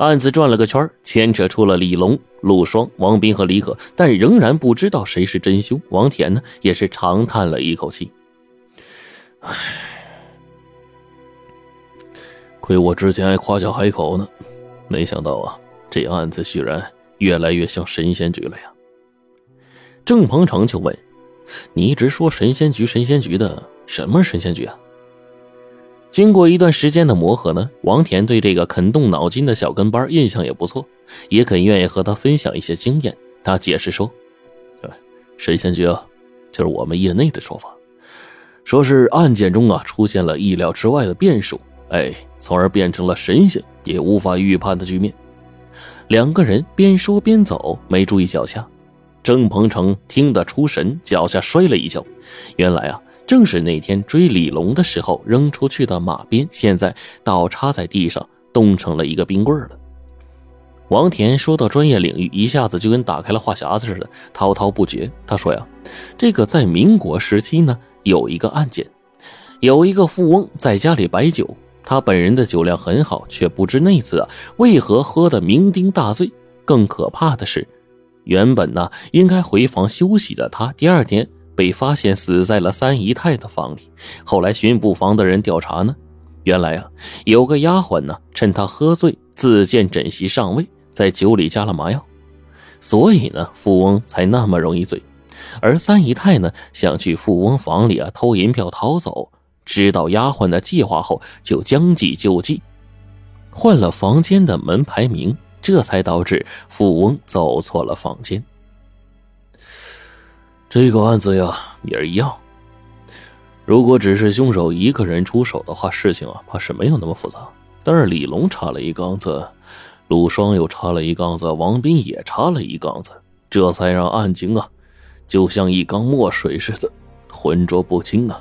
案子转了个圈，牵扯出了李龙、陆双、王斌和李可，但仍然不知道谁是真凶。王田呢，也是长叹了一口气：“唉，亏我之前还夸下海口呢，没想到啊，这案子居然越来越像神仙局了呀。”郑鹏程就问：“你一直说神仙局、神仙局的，什么神仙局啊？”经过一段时间的磨合呢，王田对这个肯动脑筋的小跟班印象也不错，也肯愿意和他分享一些经验。他解释说：“神仙局啊，就是我们业内的说法，说是案件中啊出现了意料之外的变数，哎，从而变成了神仙也无法预判的局面。”两个人边说边走，没注意脚下。郑鹏程听得出神，脚下摔了一跤。原来啊。正是那天追李龙的时候扔出去的马鞭，现在倒插在地上，冻成了一个冰棍了。王田说到专业领域，一下子就跟打开了话匣子似的，滔滔不绝。他说呀，这个在民国时期呢，有一个案件，有一个富翁在家里摆酒，他本人的酒量很好，却不知那次啊为何喝得酩酊大醉。更可怕的是，原本呢应该回房休息的他，第二天。被发现死在了三姨太的房里。后来巡捕房的人调查呢，原来啊有个丫鬟呢，趁他喝醉自荐枕席上位，在酒里加了麻药，所以呢富翁才那么容易醉。而三姨太呢想去富翁房里啊偷银票逃走，知道丫鬟的计划后，就将计就计，换了房间的门牌名，这才导致富翁走错了房间。这个案子呀也是一样。如果只是凶手一个人出手的话，事情啊怕是没有那么复杂。但是李龙插了一杠子，陆双又插了一杠子，王斌也插了一杠子，这才让案情啊就像一缸墨水似的浑浊不清啊。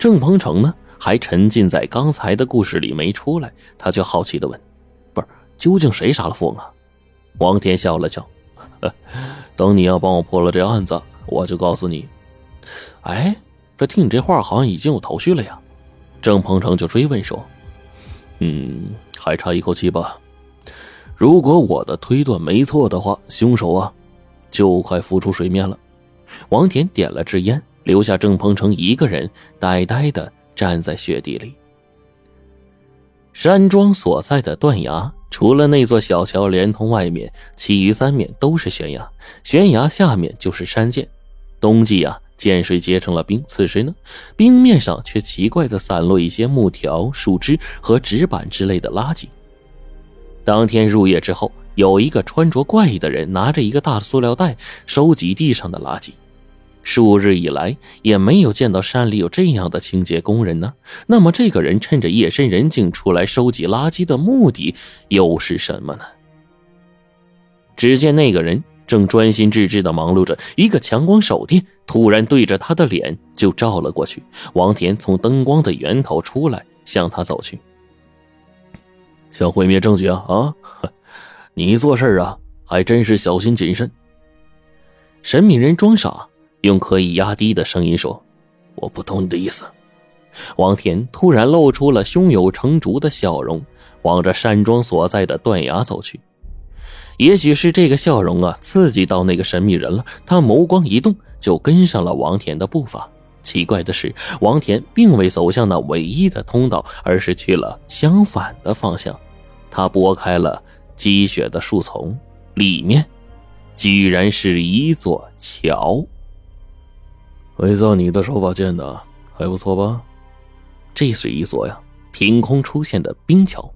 郑鹏程呢还沉浸在刚才的故事里没出来，他就好奇的问：“不是，究竟谁杀了富翁啊？”王天笑了笑：“等你要帮我破了这案子。”我就告诉你，哎，这听你这话好像已经有头绪了呀。郑鹏程就追问说：“嗯，还差一口气吧？如果我的推断没错的话，凶手啊，就快浮出水面了。”王田点了支烟，留下郑鹏程一个人呆呆的站在雪地里。山庄所在的断崖。除了那座小桥连通外面，其余三面都是悬崖，悬崖下面就是山涧。冬季啊，涧水结成了冰，此时呢，冰面上却奇怪的散落一些木条、树枝和纸板之类的垃圾。当天入夜之后，有一个穿着怪异的人拿着一个大塑料袋收集地上的垃圾。数日以来也没有见到山里有这样的清洁工人呢。那么，这个人趁着夜深人静出来收集垃圾的目的又是什么呢？只见那个人正专心致志地忙碌着，一个强光手电突然对着他的脸就照了过去。王田从灯光的源头出来，向他走去。想毁灭证据啊啊！你做事啊还真是小心谨慎。神秘人装傻。用可以压低的声音说：“我不懂你的意思。”王田突然露出了胸有成竹的笑容，往着山庄所在的断崖走去。也许是这个笑容啊，刺激到那个神秘人了。他眸光一动，就跟上了王田的步伐。奇怪的是，王田并未走向那唯一的通道，而是去了相反的方向。他拨开了积雪的树丛，里面居然是一座桥。伪造你的手法建的还不错吧？这是一座呀，凭空出现的冰桥，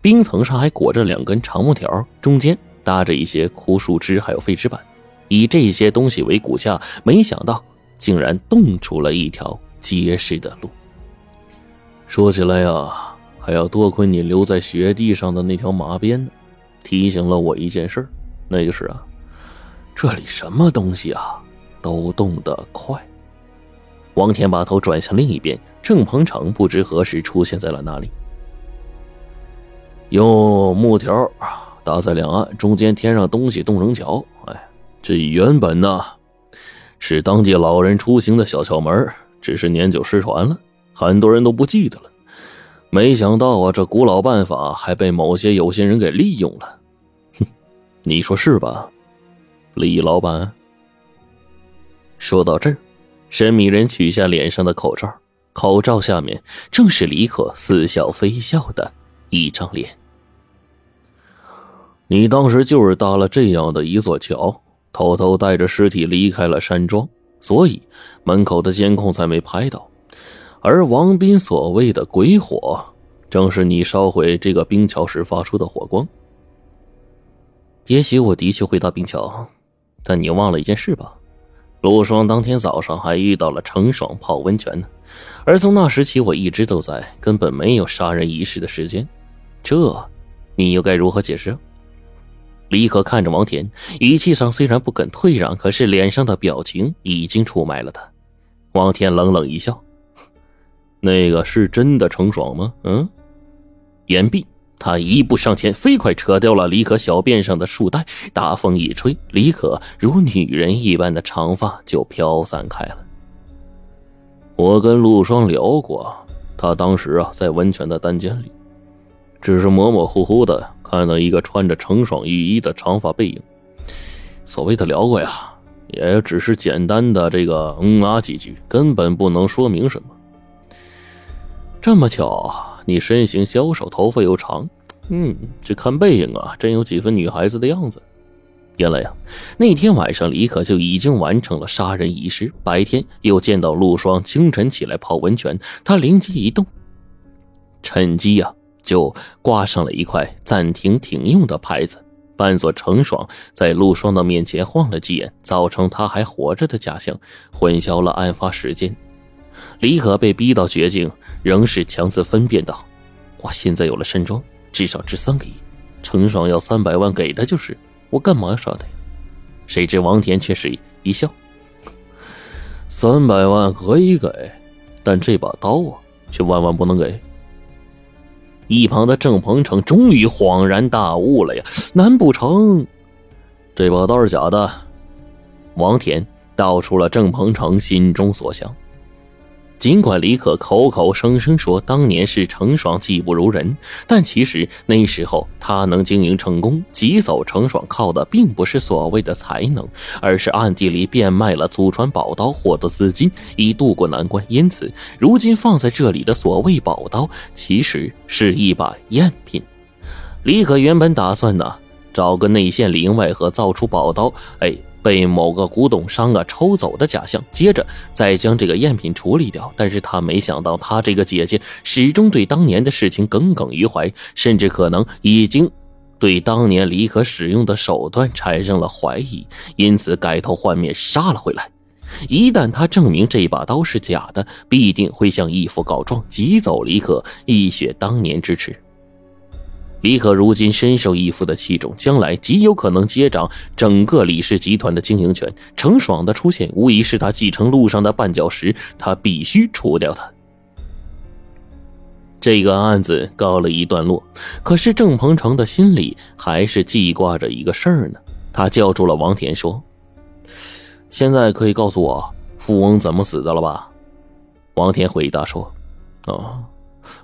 冰层上还裹着两根长木条，中间搭着一些枯树枝，还有废纸板。以这些东西为骨架，没想到竟然冻出了一条结实的路。说起来呀，还要多亏你留在雪地上的那条马鞭呢，提醒了我一件事那就是啊，这里什么东西啊？都动得快。王田把头转向另一边，郑鹏程不知何时出现在了那里。用木条搭在两岸，中间填上东西，冻成桥。哎，这原本呢是当地老人出行的小窍门，只是年久失传了，很多人都不记得了。没想到啊，这古老办法还被某些有心人给利用了。哼，你说是吧，李老板？说到这儿，神秘人取下脸上的口罩，口罩下面正是李可似笑非笑的一张脸。你当时就是搭了这样的一座桥，偷偷带着尸体离开了山庄，所以门口的监控才没拍到。而王斌所谓的鬼火，正是你烧毁这个冰桥时发出的火光。也许我的确会搭冰桥，但你忘了一件事吧？陆双当天早上还遇到了程爽泡温泉呢，而从那时起我一直都在，根本没有杀人一事的时间。这，你又该如何解释？李可看着王田，语气上虽然不肯退让，可是脸上的表情已经出卖了他。王田冷冷一笑：“那个是真的程爽吗？”嗯。言毕，他一步上前，飞快扯掉了李可小辫上的束带，大风一吹，李可如女人一般的长发就飘散开了。我跟陆双聊过，他当时啊在温泉的单间里。只是模模糊糊的看到一个穿着程爽浴衣的长发背影。所谓的聊过呀，也只是简单的这个嗯啊几句，根本不能说明什么。这么巧，啊你身形消瘦，头发又长，嗯，这看背影啊，真有几分女孩子的样子。原来呀，那天晚上李可就已经完成了杀人仪式，白天又见到陆双清晨起来泡温泉，他灵机一动，趁机呀。就挂上了一块暂停停用的牌子，扮作程爽在陆双的面前晃了几眼，造成他还活着的假象，混淆了案发时间。李可被逼到绝境，仍是强自分辨道：“我现在有了山庄，至少值三个亿。程爽要三百万，给的就是，我干嘛要杀他呀？”谁知王田却是一笑：“三百万可以给，但这把刀啊，却万万不能给。”一旁的郑鹏程终于恍然大悟了呀！难不成这把刀是假的？王田道出了郑鹏程心中所想。尽管李可口口声声说当年是程爽技不如人，但其实那时候他能经营成功，挤走程爽靠的并不是所谓的才能，而是暗地里变卖了祖传宝刀获得资金，以渡过难关。因此，如今放在这里的所谓宝刀，其实是一把赝品。李可原本打算呢，找个内线里应外合造出宝刀，哎。被某个古董商啊抽走的假象，接着再将这个赝品处理掉。但是他没想到，他这个姐姐始终对当年的事情耿耿于怀，甚至可能已经对当年李可使用的手段产生了怀疑，因此改头换面杀了回来。一旦他证明这把刀是假的，必定会向义父告状，挤走李可一雪当年之耻。李可如今深受义父的器重，将来极有可能接掌整个李氏集团的经营权。程爽的出现，无疑是他继承路上的绊脚石，他必须除掉他。这个案子告了一段落，可是郑鹏程的心里还是记挂着一个事儿呢。他叫住了王田，说：“现在可以告诉我富翁怎么死的了吧？”王田回答说：“啊，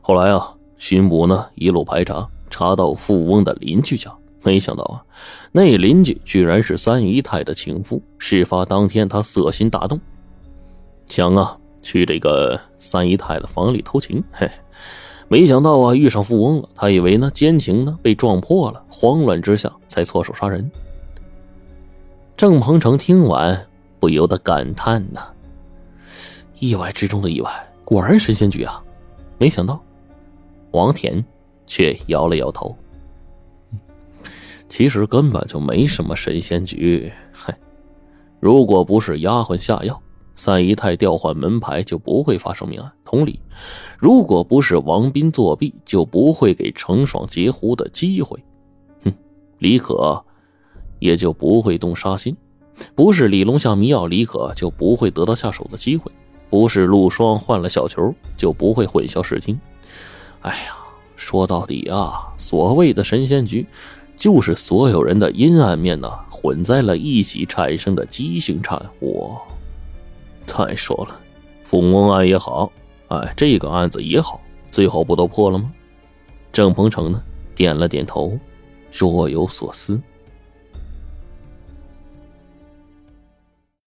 后来啊，巡捕呢一路排查。”查到富翁的邻居家，没想到啊，那邻居居然是三姨太的情夫。事发当天，他色心大动，想啊去这个三姨太的房里偷情。嘿，没想到啊遇上富翁了，他以为呢奸情呢被撞破了，慌乱之下才错手杀人。郑鹏程听完不由得感叹呐：意外之中的意外，果然神仙局啊！没想到，王田。却摇了摇头。其实根本就没什么神仙局，嗨，如果不是丫鬟下药，三姨太调换门牌就不会发生命案。同理，如果不是王斌作弊，就不会给程爽截胡的机会。哼，李可也就不会动杀心。不是李龙下迷药，李可就不会得到下手的机会。不是陆双换了小球，就不会混淆视听。哎呀！说到底啊，所谓的神仙局，就是所有人的阴暗面呢混在了一起产生的畸形产物。再说了，富翁案也好，哎，这个案子也好，最后不都破了吗？郑鹏程呢，点了点头，若有所思。